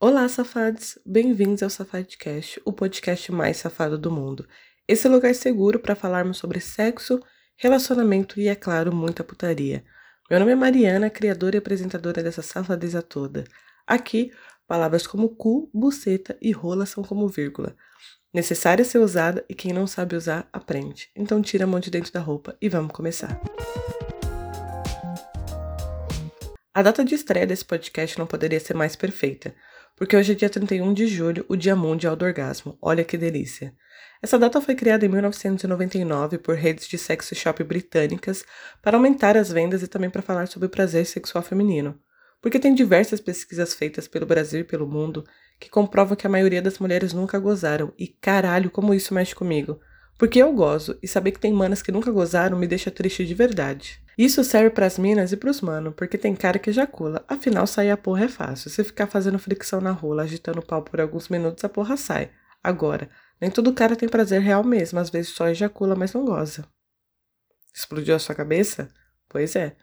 Olá, safados! Bem-vindos ao Safadcast, o podcast mais safado do mundo. Esse é lugar seguro para falarmos sobre sexo, relacionamento e, é claro, muita putaria. Meu nome é Mariana, criadora e apresentadora dessa safadeza toda. Aqui, palavras como cu, buceta e rola são como vírgula. Necessária ser usada e quem não sabe usar, aprende. Então tira a mão de dentro da roupa e vamos começar. A data de estreia desse podcast não poderia ser mais perfeita, porque hoje é dia 31 de julho, o Dia Mundial do Orgasmo. Olha que delícia! Essa data foi criada em 1999 por redes de sex shop britânicas para aumentar as vendas e também para falar sobre o prazer sexual feminino. Porque tem diversas pesquisas feitas pelo Brasil e pelo mundo que comprovam que a maioria das mulheres nunca gozaram. E caralho, como isso mexe comigo. Porque eu gozo, e saber que tem manas que nunca gozaram me deixa triste de verdade. Isso serve para as minas e pros mano, porque tem cara que ejacula. Afinal, sair a porra é fácil. Se ficar fazendo fricção na rola, agitando o pau por alguns minutos, a porra sai. Agora, nem todo cara tem prazer real mesmo, às vezes só ejacula, mas não goza. Explodiu a sua cabeça? Pois é.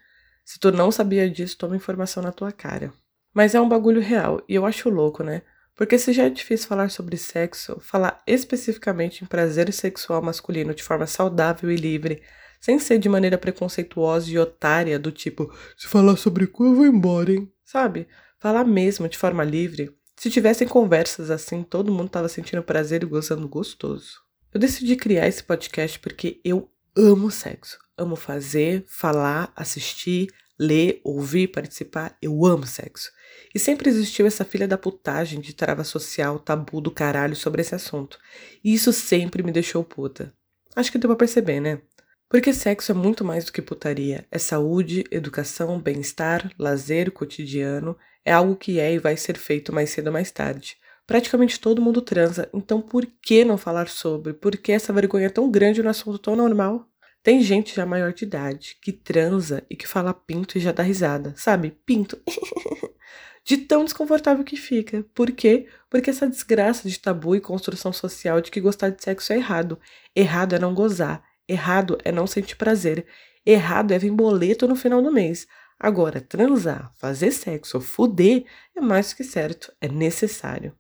Se tu não sabia disso, toma informação na tua cara. Mas é um bagulho real, e eu acho louco, né? Porque se já é difícil falar sobre sexo, falar especificamente em prazer sexual masculino de forma saudável e livre, sem ser de maneira preconceituosa e otária, do tipo, se falar sobre cu eu vou embora, hein? Sabe? Falar mesmo de forma livre. Se tivessem conversas assim, todo mundo tava sentindo prazer e gozando gostoso. Eu decidi criar esse podcast porque eu amo sexo. Amo fazer, falar, assistir, ler, ouvir, participar. Eu amo sexo. E sempre existiu essa filha da putagem de trava social, tabu do caralho sobre esse assunto. E isso sempre me deixou puta. Acho que deu pra perceber, né? Porque sexo é muito mais do que putaria. É saúde, educação, bem-estar, lazer cotidiano. É algo que é e vai ser feito mais cedo ou mais tarde. Praticamente todo mundo transa, então por que não falar sobre? Por que essa vergonha tão grande no assunto tão normal? Tem gente já maior de idade que transa e que fala pinto e já dá risada, sabe? Pinto. de tão desconfortável que fica. Por quê? Porque essa desgraça de tabu e construção social de que gostar de sexo é errado. Errado é não gozar. Errado é não sentir prazer. Errado é vir boleto no final do mês. Agora, transar, fazer sexo, fuder é mais que certo, é necessário.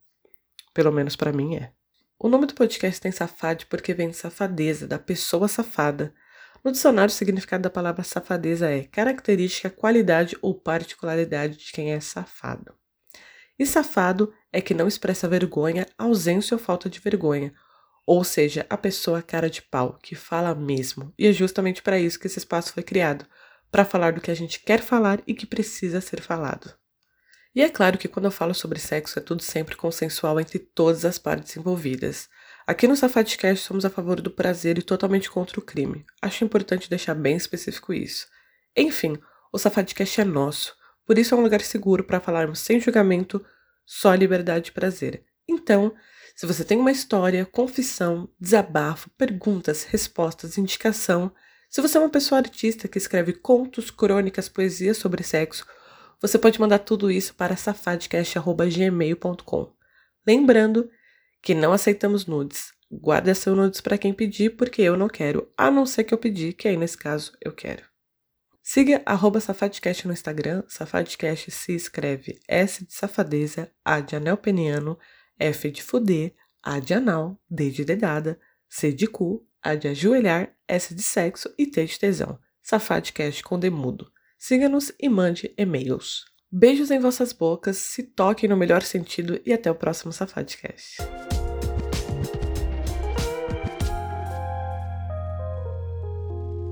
Pelo menos para mim é. O nome do podcast tem safade porque vem de safadeza, da pessoa safada. No dicionário, o significado da palavra safadeza é característica, qualidade ou particularidade de quem é safado. E safado é que não expressa vergonha, ausência ou falta de vergonha, ou seja, a pessoa cara de pau, que fala mesmo. E é justamente para isso que esse espaço foi criado para falar do que a gente quer falar e que precisa ser falado. E é claro que quando eu falo sobre sexo é tudo sempre consensual entre todas as partes envolvidas. Aqui no Safadcast somos a favor do prazer e totalmente contra o crime. Acho importante deixar bem específico isso. Enfim, o Safadcast é nosso, por isso é um lugar seguro para falarmos sem julgamento, só liberdade e prazer. Então, se você tem uma história, confissão, desabafo, perguntas, respostas, indicação, se você é uma pessoa artista que escreve contos, crônicas, poesias sobre sexo, você pode mandar tudo isso para safadcast.gmail.com. Lembrando que não aceitamos nudes. Guarda seu nudes para quem pedir, porque eu não quero, a não ser que eu pedir, que aí nesse caso eu quero. Siga arroba Safadcast no Instagram. Safadcast se escreve S de safadeza, A de anel peniano, F de fuder, A de anal, D de dedada, C de cu, A de ajoelhar, S de sexo e T de tesão. Safadcast com demudo. Siga-nos e mande e-mails. Beijos em vossas bocas, se toquem no melhor sentido e até o próximo Safadcast.